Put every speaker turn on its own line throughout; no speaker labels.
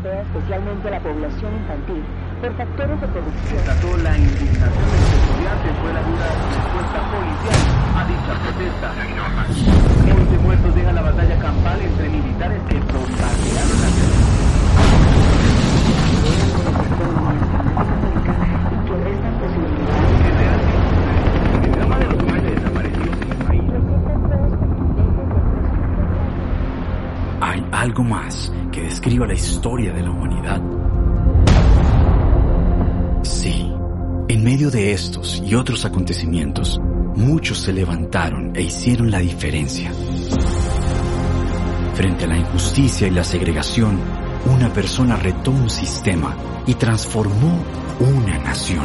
golpea especialmente a la población infantil por factores de corrupción.
Desató la indignación de los estudiantes fue la dura respuesta policial a dicha protesta. 11 muertos deja la batalla campal entre militares que bombardearon la ciudad.
que restan posibilidades
Que realmente el drama de los 9 desaparecidos en el país.
¿Hay algo más que describa la historia de la humanidad? Sí, en medio de estos y otros acontecimientos, muchos se levantaron e hicieron la diferencia. Frente a la injusticia y la segregación, una persona retó un sistema y transformó una nación.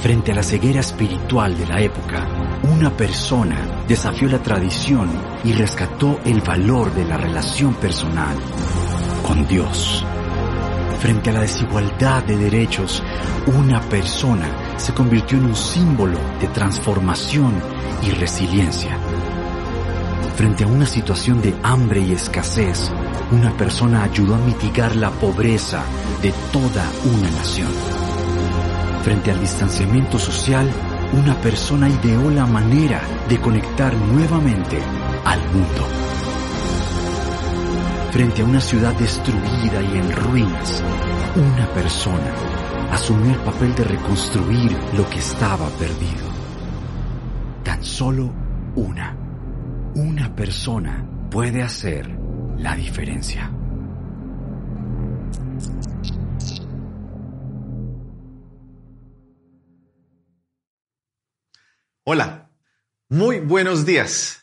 Frente a la ceguera espiritual de la época, una persona desafió la tradición y rescató el valor de la relación personal con Dios. Frente a la desigualdad de derechos, una persona se convirtió en un símbolo de transformación y resiliencia. Frente a una situación de hambre y escasez, una persona ayudó a mitigar la pobreza de toda una nación. Frente al distanciamiento social, una persona ideó la manera de conectar nuevamente al mundo. Frente a una ciudad destruida y en ruinas, una persona asumió el papel de reconstruir lo que estaba perdido. Tan solo una, una persona puede hacer la diferencia.
Hola, muy buenos días.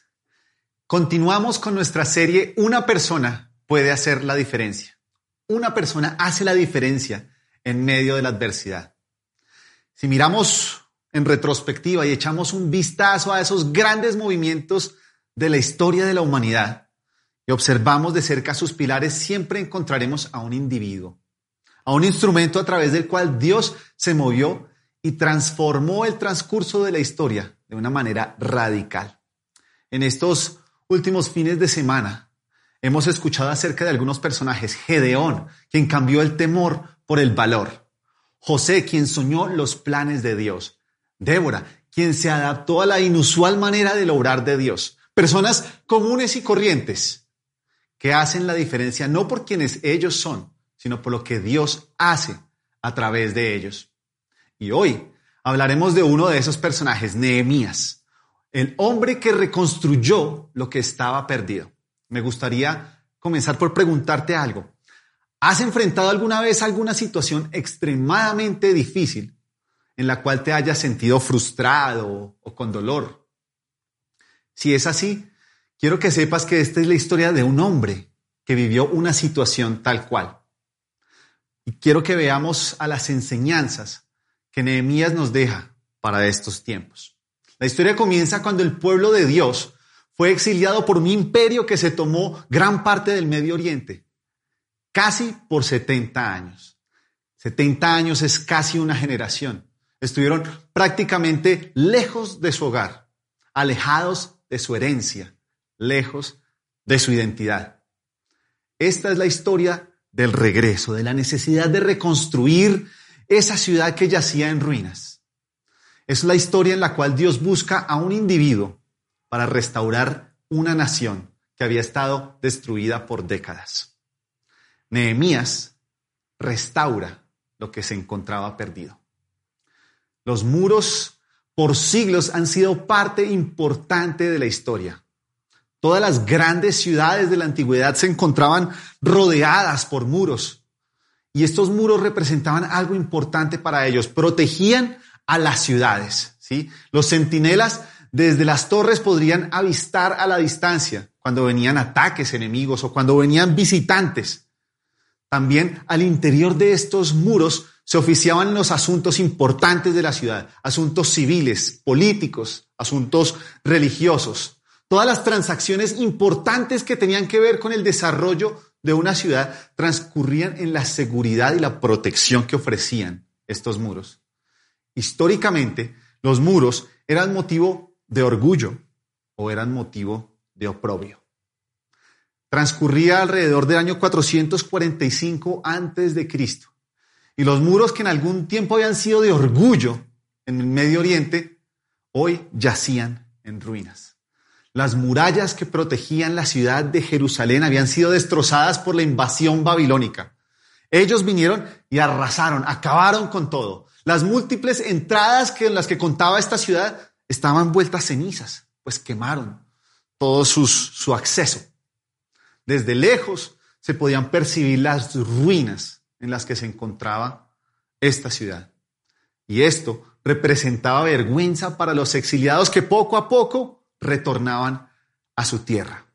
Continuamos con nuestra serie Una persona puede hacer la diferencia. Una persona hace la diferencia en medio de la adversidad. Si miramos en retrospectiva y echamos un vistazo a esos grandes movimientos de la historia de la humanidad y observamos de cerca sus pilares, siempre encontraremos a un individuo, a un instrumento a través del cual Dios se movió y transformó el transcurso de la historia de una manera radical. En estos últimos fines de semana hemos escuchado acerca de algunos personajes. Gedeón, quien cambió el temor por el valor. José, quien soñó los planes de Dios. Débora, quien se adaptó a la inusual manera de obrar de Dios. Personas comunes y corrientes que hacen la diferencia no por quienes ellos son, sino por lo que Dios hace a través de ellos. Y hoy hablaremos de uno de esos personajes, Nehemías, el hombre que reconstruyó lo que estaba perdido. Me gustaría comenzar por preguntarte algo. ¿Has enfrentado alguna vez alguna situación extremadamente difícil en la cual te hayas sentido frustrado o con dolor? Si es así, quiero que sepas que esta es la historia de un hombre que vivió una situación tal cual. Y quiero que veamos a las enseñanzas que Nehemías nos deja para estos tiempos. La historia comienza cuando el pueblo de Dios fue exiliado por un imperio que se tomó gran parte del Medio Oriente, casi por 70 años. 70 años es casi una generación. Estuvieron prácticamente lejos de su hogar, alejados de su herencia, lejos de su identidad. Esta es la historia del regreso, de la necesidad de reconstruir esa ciudad que yacía en ruinas. Es la historia en la cual Dios busca a un individuo para restaurar una nación que había estado destruida por décadas. Nehemías restaura lo que se encontraba perdido. Los muros por siglos han sido parte importante de la historia. Todas las grandes ciudades de la antigüedad se encontraban rodeadas por muros. Y estos muros representaban algo importante para ellos. Protegían a las ciudades. ¿sí? Los centinelas desde las torres podrían avistar a la distancia cuando venían ataques enemigos o cuando venían visitantes. También al interior de estos muros se oficiaban los asuntos importantes de la ciudad, asuntos civiles, políticos, asuntos religiosos, todas las transacciones importantes que tenían que ver con el desarrollo de una ciudad transcurrían en la seguridad y la protección que ofrecían estos muros. Históricamente, los muros eran motivo de orgullo o eran motivo de oprobio. transcurría alrededor del año 445 antes de Cristo. Y los muros que en algún tiempo habían sido de orgullo en el Medio Oriente, hoy yacían en ruinas. Las murallas que protegían la ciudad de Jerusalén habían sido destrozadas por la invasión babilónica. Ellos vinieron y arrasaron, acabaron con todo. Las múltiples entradas que en las que contaba esta ciudad estaban vueltas cenizas, pues quemaron todo su acceso. Desde lejos se podían percibir las ruinas en las que se encontraba esta ciudad. Y esto representaba vergüenza para los exiliados que poco a poco retornaban a su tierra.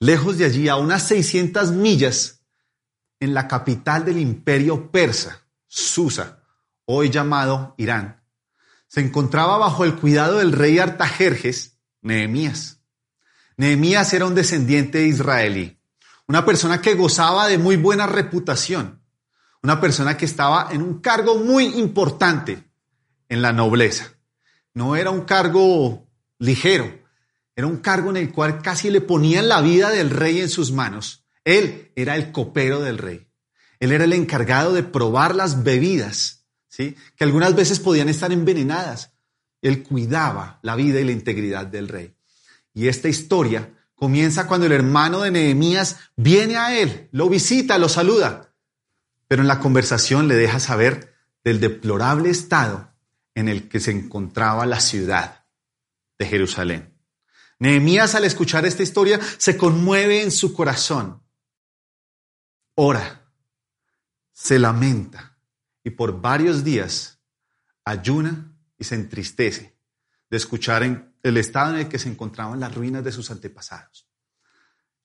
Lejos de allí, a unas 600 millas, en la capital del imperio persa, Susa, hoy llamado Irán, se encontraba bajo el cuidado del rey Artajerjes, Nehemías. Nehemías era un descendiente israelí, una persona que gozaba de muy buena reputación, una persona que estaba en un cargo muy importante en la nobleza. No era un cargo ligero, era un cargo en el cual casi le ponían la vida del rey en sus manos. Él era el copero del rey. Él era el encargado de probar las bebidas, ¿sí? que algunas veces podían estar envenenadas. Él cuidaba la vida y la integridad del rey. Y esta historia comienza cuando el hermano de Nehemías viene a él, lo visita, lo saluda, pero en la conversación le deja saber del deplorable estado en el que se encontraba la ciudad de Jerusalén. Nehemías al escuchar esta historia se conmueve en su corazón, ora, se lamenta y por varios días ayuna y se entristece de escuchar el estado en el que se encontraban las ruinas de sus antepasados.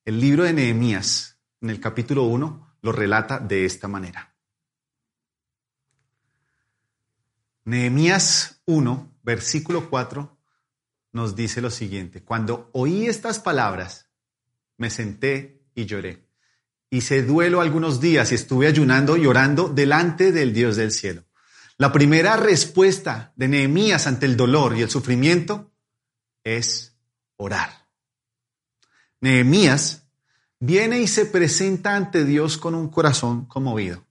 El libro de Nehemías, en el capítulo 1, lo relata de esta manera. Nehemías 1, versículo 4, nos dice lo siguiente. Cuando oí estas palabras, me senté y lloré. Hice duelo algunos días y estuve ayunando y orando delante del Dios del cielo. La primera respuesta de Nehemías ante el dolor y el sufrimiento es orar. Nehemías viene y se presenta ante Dios con un corazón conmovido.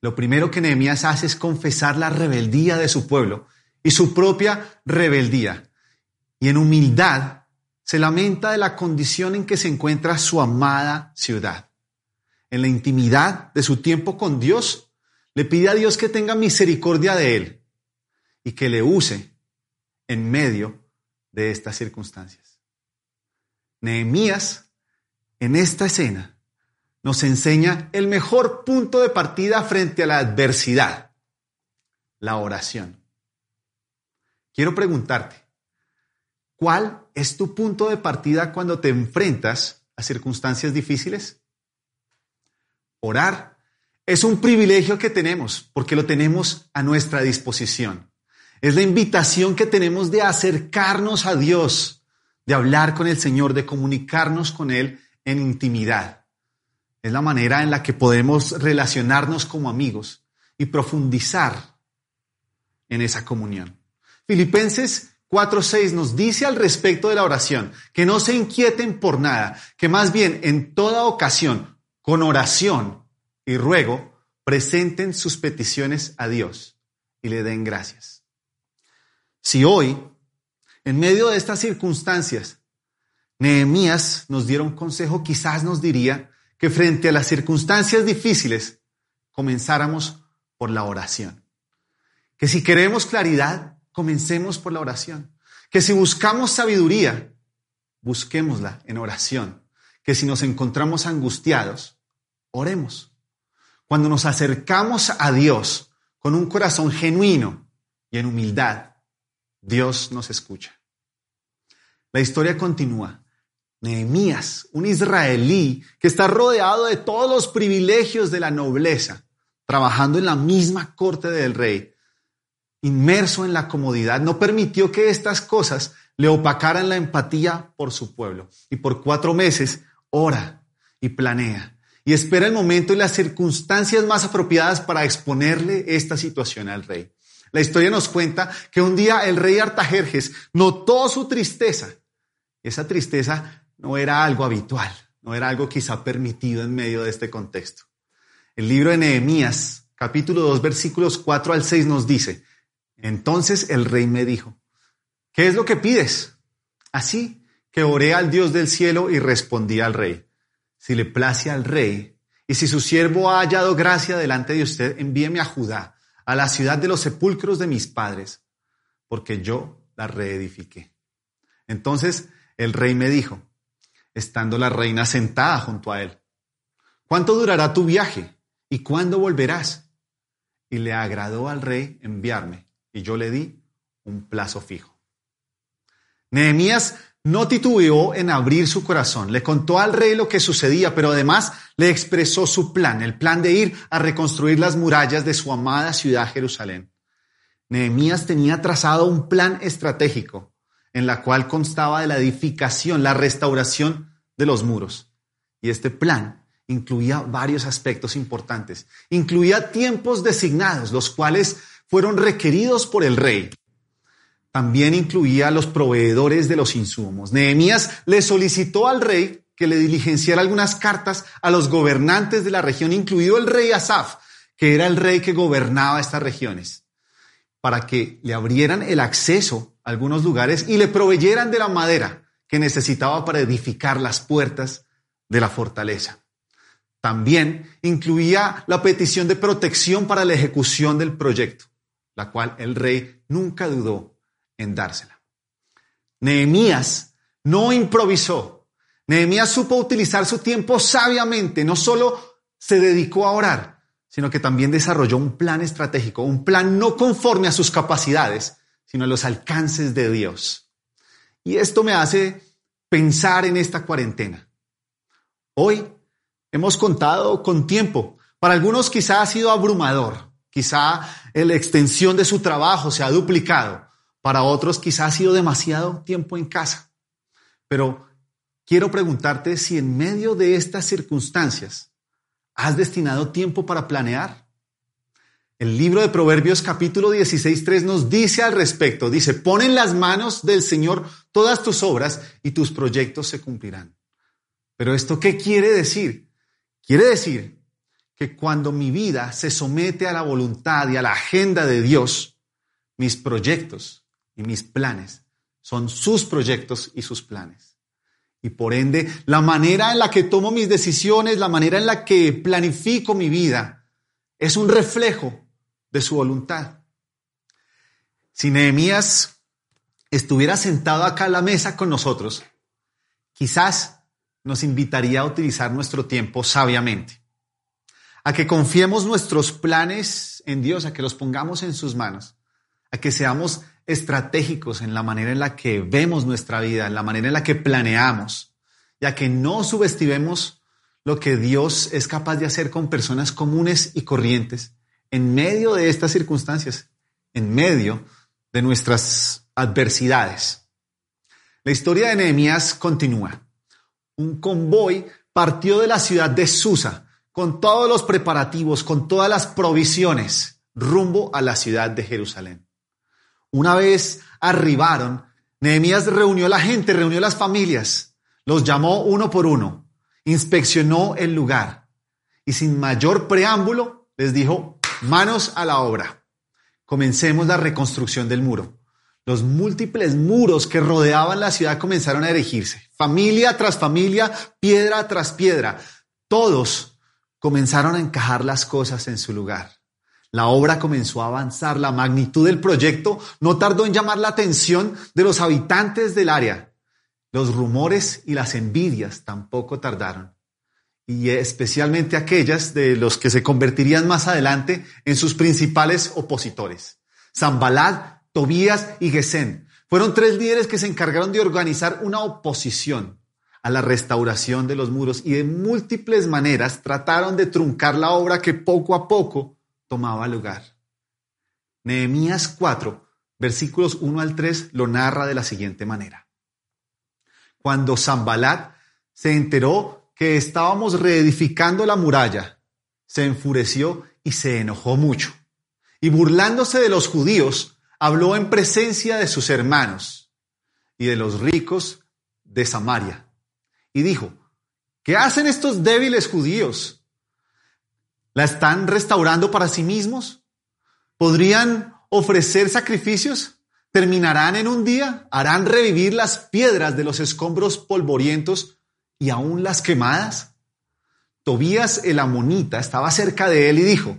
Lo primero que Nehemías hace es confesar la rebeldía de su pueblo y su propia rebeldía. Y en humildad se lamenta de la condición en que se encuentra su amada ciudad. En la intimidad de su tiempo con Dios, le pide a Dios que tenga misericordia de él y que le use en medio de estas circunstancias. Nehemías, en esta escena, nos enseña el mejor punto de partida frente a la adversidad, la oración. Quiero preguntarte, ¿cuál es tu punto de partida cuando te enfrentas a circunstancias difíciles? Orar es un privilegio que tenemos porque lo tenemos a nuestra disposición. Es la invitación que tenemos de acercarnos a Dios, de hablar con el Señor, de comunicarnos con Él en intimidad. Es la manera en la que podemos relacionarnos como amigos y profundizar en esa comunión. Filipenses 4.6 nos dice al respecto de la oración que no se inquieten por nada, que más bien en toda ocasión, con oración y ruego, presenten sus peticiones a Dios y le den gracias. Si hoy, en medio de estas circunstancias, Nehemías nos diera un consejo, quizás nos diría que frente a las circunstancias difíciles, comenzáramos por la oración. Que si queremos claridad, comencemos por la oración. Que si buscamos sabiduría, busquémosla en oración. Que si nos encontramos angustiados, oremos. Cuando nos acercamos a Dios con un corazón genuino y en humildad, Dios nos escucha. La historia continúa. Nehemías, un israelí que está rodeado de todos los privilegios de la nobleza, trabajando en la misma corte del rey, inmerso en la comodidad, no permitió que estas cosas le opacaran la empatía por su pueblo. Y por cuatro meses ora y planea y espera el momento y las circunstancias más apropiadas para exponerle esta situación al rey. La historia nos cuenta que un día el rey Artajerjes notó su tristeza. Esa tristeza no era algo habitual, no era algo quizá permitido en medio de este contexto. El libro de Nehemías, capítulo 2, versículos 4 al 6 nos dice, entonces el rey me dijo, ¿qué es lo que pides? Así que oré al Dios del cielo y respondí al rey, si le place al rey, y si su siervo ha hallado gracia delante de usted, envíeme a Judá, a la ciudad de los sepulcros de mis padres, porque yo la reedifiqué. Entonces el rey me dijo, estando la reina sentada junto a él, ¿cuánto durará tu viaje y cuándo volverás? Y le agradó al rey enviarme, y yo le di un plazo fijo. Nehemías no titubeó en abrir su corazón, le contó al rey lo que sucedía, pero además le expresó su plan, el plan de ir a reconstruir las murallas de su amada ciudad Jerusalén. Nehemías tenía trazado un plan estratégico en la cual constaba de la edificación, la restauración de los muros. Y este plan incluía varios aspectos importantes. Incluía tiempos designados, los cuales fueron requeridos por el rey también incluía a los proveedores de los insumos. Nehemías le solicitó al rey que le diligenciara algunas cartas a los gobernantes de la región, incluido el rey Asaf, que era el rey que gobernaba estas regiones, para que le abrieran el acceso a algunos lugares y le proveyeran de la madera que necesitaba para edificar las puertas de la fortaleza. También incluía la petición de protección para la ejecución del proyecto, la cual el rey nunca dudó en dársela. Nehemías no improvisó. Nehemías supo utilizar su tiempo sabiamente. No solo se dedicó a orar, sino que también desarrolló un plan estratégico, un plan no conforme a sus capacidades, sino a los alcances de Dios. Y esto me hace pensar en esta cuarentena. Hoy hemos contado con tiempo. Para algunos quizá ha sido abrumador, quizá la extensión de su trabajo se ha duplicado. Para otros quizás ha sido demasiado tiempo en casa. Pero quiero preguntarte si en medio de estas circunstancias has destinado tiempo para planear. El libro de Proverbios capítulo 16.3 nos dice al respecto, dice, pon en las manos del Señor todas tus obras y tus proyectos se cumplirán. Pero esto, ¿qué quiere decir? Quiere decir que cuando mi vida se somete a la voluntad y a la agenda de Dios, mis proyectos y mis planes son sus proyectos y sus planes. Y por ende, la manera en la que tomo mis decisiones, la manera en la que planifico mi vida, es un reflejo de su voluntad. Si Nehemías estuviera sentado acá a la mesa con nosotros, quizás nos invitaría a utilizar nuestro tiempo sabiamente, a que confiemos nuestros planes en Dios, a que los pongamos en sus manos, a que seamos estratégicos en la manera en la que vemos nuestra vida, en la manera en la que planeamos, ya que no subestimemos lo que Dios es capaz de hacer con personas comunes y corrientes en medio de estas circunstancias, en medio de nuestras adversidades. La historia de Nehemías continúa. Un convoy partió de la ciudad de Susa con todos los preparativos, con todas las provisiones, rumbo a la ciudad de Jerusalén. Una vez arribaron, Nehemías reunió a la gente, reunió las familias, los llamó uno por uno, inspeccionó el lugar y sin mayor preámbulo les dijo, manos a la obra. Comencemos la reconstrucción del muro. Los múltiples muros que rodeaban la ciudad comenzaron a erigirse, familia tras familia, piedra tras piedra. Todos comenzaron a encajar las cosas en su lugar. La obra comenzó a avanzar, la magnitud del proyecto no tardó en llamar la atención de los habitantes del área. Los rumores y las envidias tampoco tardaron, y especialmente aquellas de los que se convertirían más adelante en sus principales opositores. Zambalad, Tobías y Gesén fueron tres líderes que se encargaron de organizar una oposición a la restauración de los muros y de múltiples maneras trataron de truncar la obra que poco a poco tomaba lugar. Nehemías 4, versículos 1 al 3 lo narra de la siguiente manera. Cuando Zambalat se enteró que estábamos reedificando la muralla, se enfureció y se enojó mucho. Y burlándose de los judíos, habló en presencia de sus hermanos y de los ricos de Samaria. Y dijo, ¿qué hacen estos débiles judíos? ¿La están restaurando para sí mismos? ¿Podrían ofrecer sacrificios? ¿Terminarán en un día? ¿Harán revivir las piedras de los escombros polvorientos y aún las quemadas? Tobías el amonita estaba cerca de él y dijo,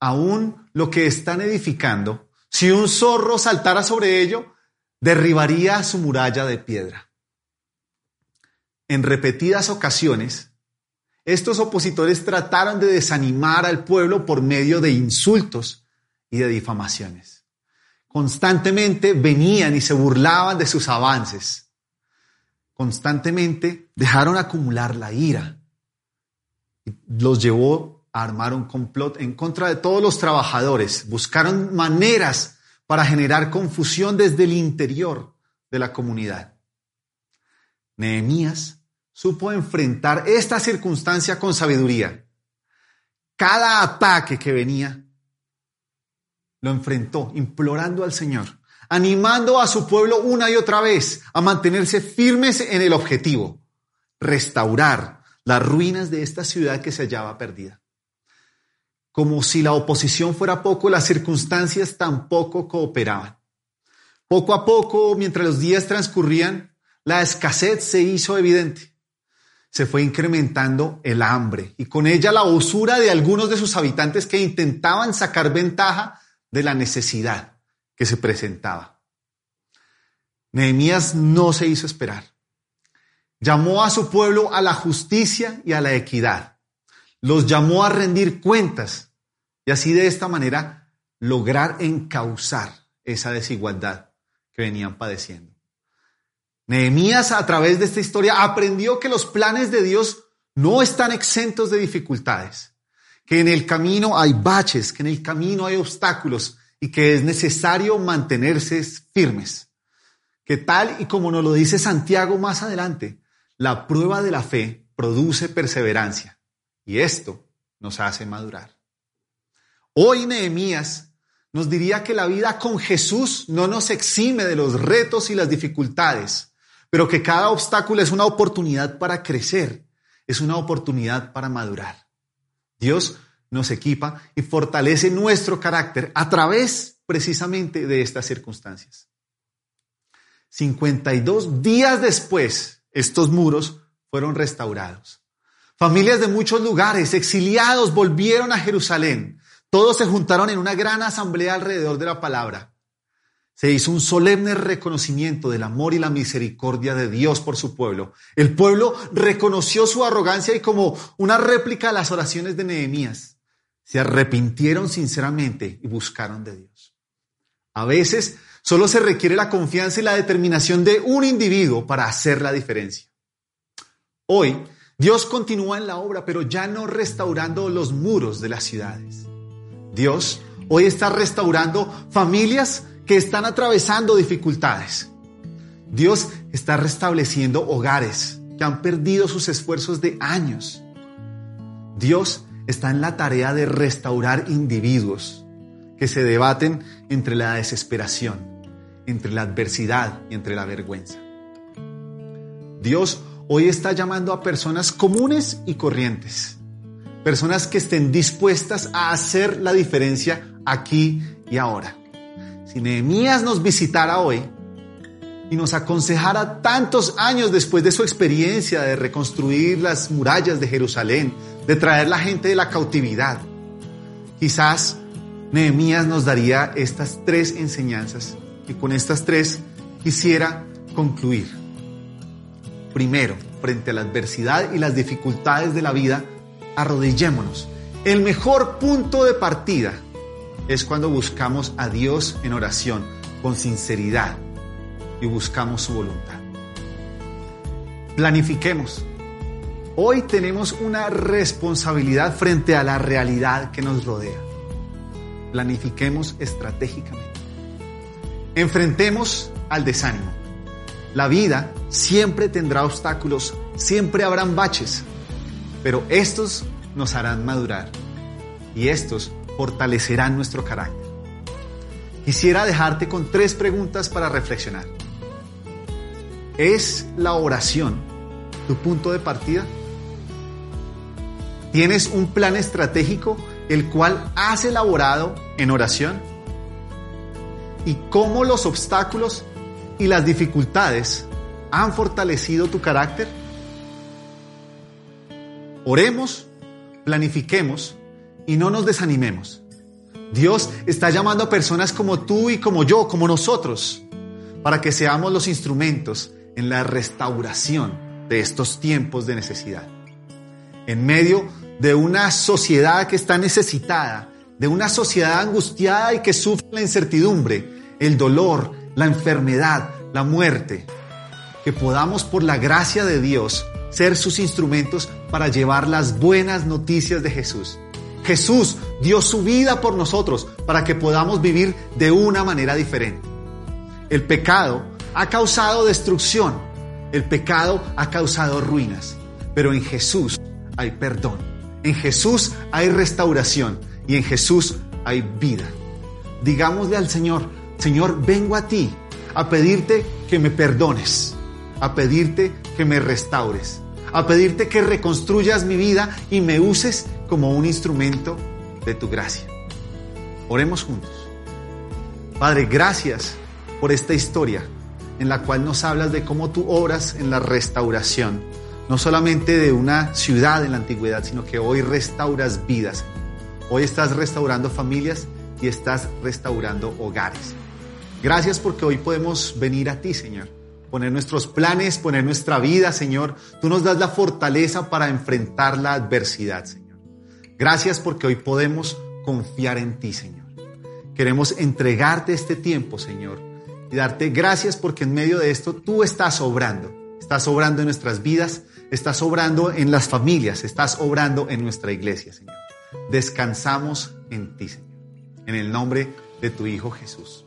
aún lo que están edificando, si un zorro saltara sobre ello, derribaría su muralla de piedra. En repetidas ocasiones, estos opositores trataron de desanimar al pueblo por medio de insultos y de difamaciones. Constantemente venían y se burlaban de sus avances. Constantemente dejaron acumular la ira los llevó a armar un complot en contra de todos los trabajadores. Buscaron maneras para generar confusión desde el interior de la comunidad. Nehemías supo enfrentar esta circunstancia con sabiduría. Cada ataque que venía lo enfrentó implorando al Señor, animando a su pueblo una y otra vez a mantenerse firmes en el objetivo, restaurar las ruinas de esta ciudad que se hallaba perdida. Como si la oposición fuera poco, las circunstancias tampoco cooperaban. Poco a poco, mientras los días transcurrían, la escasez se hizo evidente. Se fue incrementando el hambre y con ella la usura de algunos de sus habitantes que intentaban sacar ventaja de la necesidad que se presentaba. Nehemías no se hizo esperar llamó a su pueblo a la justicia y a la equidad. Los llamó a rendir cuentas y así de esta manera lograr encauzar esa desigualdad que venían padeciendo. Nehemías a través de esta historia aprendió que los planes de Dios no están exentos de dificultades, que en el camino hay baches, que en el camino hay obstáculos y que es necesario mantenerse firmes. Que tal y como nos lo dice Santiago más adelante, la prueba de la fe produce perseverancia y esto nos hace madurar. Hoy Nehemías nos diría que la vida con Jesús no nos exime de los retos y las dificultades, pero que cada obstáculo es una oportunidad para crecer, es una oportunidad para madurar. Dios nos equipa y fortalece nuestro carácter a través precisamente de estas circunstancias. 52 días después estos muros fueron restaurados. Familias de muchos lugares, exiliados, volvieron a Jerusalén. Todos se juntaron en una gran asamblea alrededor de la palabra. Se hizo un solemne reconocimiento del amor y la misericordia de Dios por su pueblo. El pueblo reconoció su arrogancia y como una réplica a las oraciones de Nehemías, se arrepintieron sinceramente y buscaron de Dios. A veces Solo se requiere la confianza y la determinación de un individuo para hacer la diferencia. Hoy, Dios continúa en la obra, pero ya no restaurando los muros de las ciudades. Dios hoy está restaurando familias que están atravesando dificultades. Dios está restableciendo hogares que han perdido sus esfuerzos de años. Dios está en la tarea de restaurar individuos que se debaten entre la desesperación entre la adversidad y entre la vergüenza. Dios hoy está llamando a personas comunes y corrientes, personas que estén dispuestas a hacer la diferencia aquí y ahora. Si Nehemías nos visitara hoy y nos aconsejara tantos años después de su experiencia de reconstruir las murallas de Jerusalén, de traer la gente de la cautividad, quizás Nehemías nos daría estas tres enseñanzas y con estas tres quisiera concluir. Primero, frente a la adversidad y las dificultades de la vida, arrodillémonos. El mejor punto de partida es cuando buscamos a Dios en oración con sinceridad y buscamos su voluntad. Planifiquemos. Hoy tenemos una responsabilidad frente a la realidad que nos rodea. Planifiquemos estratégicamente. Enfrentemos al desánimo. La vida siempre tendrá obstáculos, siempre habrán baches, pero estos nos harán madurar y estos fortalecerán nuestro carácter. Quisiera dejarte con tres preguntas para reflexionar. ¿Es la oración tu punto de partida? ¿Tienes un plan estratégico el cual has elaborado en oración? ¿Y cómo los obstáculos y las dificultades han fortalecido tu carácter? Oremos, planifiquemos y no nos desanimemos. Dios está llamando a personas como tú y como yo, como nosotros, para que seamos los instrumentos en la restauración de estos tiempos de necesidad. En medio de una sociedad que está necesitada, de una sociedad angustiada y que sufre la incertidumbre, el dolor, la enfermedad, la muerte, que podamos por la gracia de Dios ser sus instrumentos para llevar las buenas noticias de Jesús. Jesús dio su vida por nosotros para que podamos vivir de una manera diferente. El pecado ha causado destrucción, el pecado ha causado ruinas, pero en Jesús hay perdón, en Jesús hay restauración y en Jesús hay vida. Digámosle al Señor, Señor, vengo a ti a pedirte que me perdones, a pedirte que me restaures, a pedirte que reconstruyas mi vida y me uses como un instrumento de tu gracia. Oremos juntos. Padre, gracias por esta historia en la cual nos hablas de cómo tú obras en la restauración, no solamente de una ciudad en la antigüedad, sino que hoy restauras vidas. Hoy estás restaurando familias y estás restaurando hogares. Gracias porque hoy podemos venir a ti, Señor poner nuestros planes, poner nuestra vida, Señor. Tú nos das la fortaleza para enfrentar la adversidad, Señor. Gracias porque hoy podemos confiar en ti, Señor. Queremos entregarte este tiempo, Señor, y darte gracias porque en medio de esto tú estás obrando. Estás obrando en nuestras vidas, estás obrando en las familias, estás obrando en nuestra iglesia, Señor. Descansamos en ti, Señor. En el nombre de tu Hijo Jesús.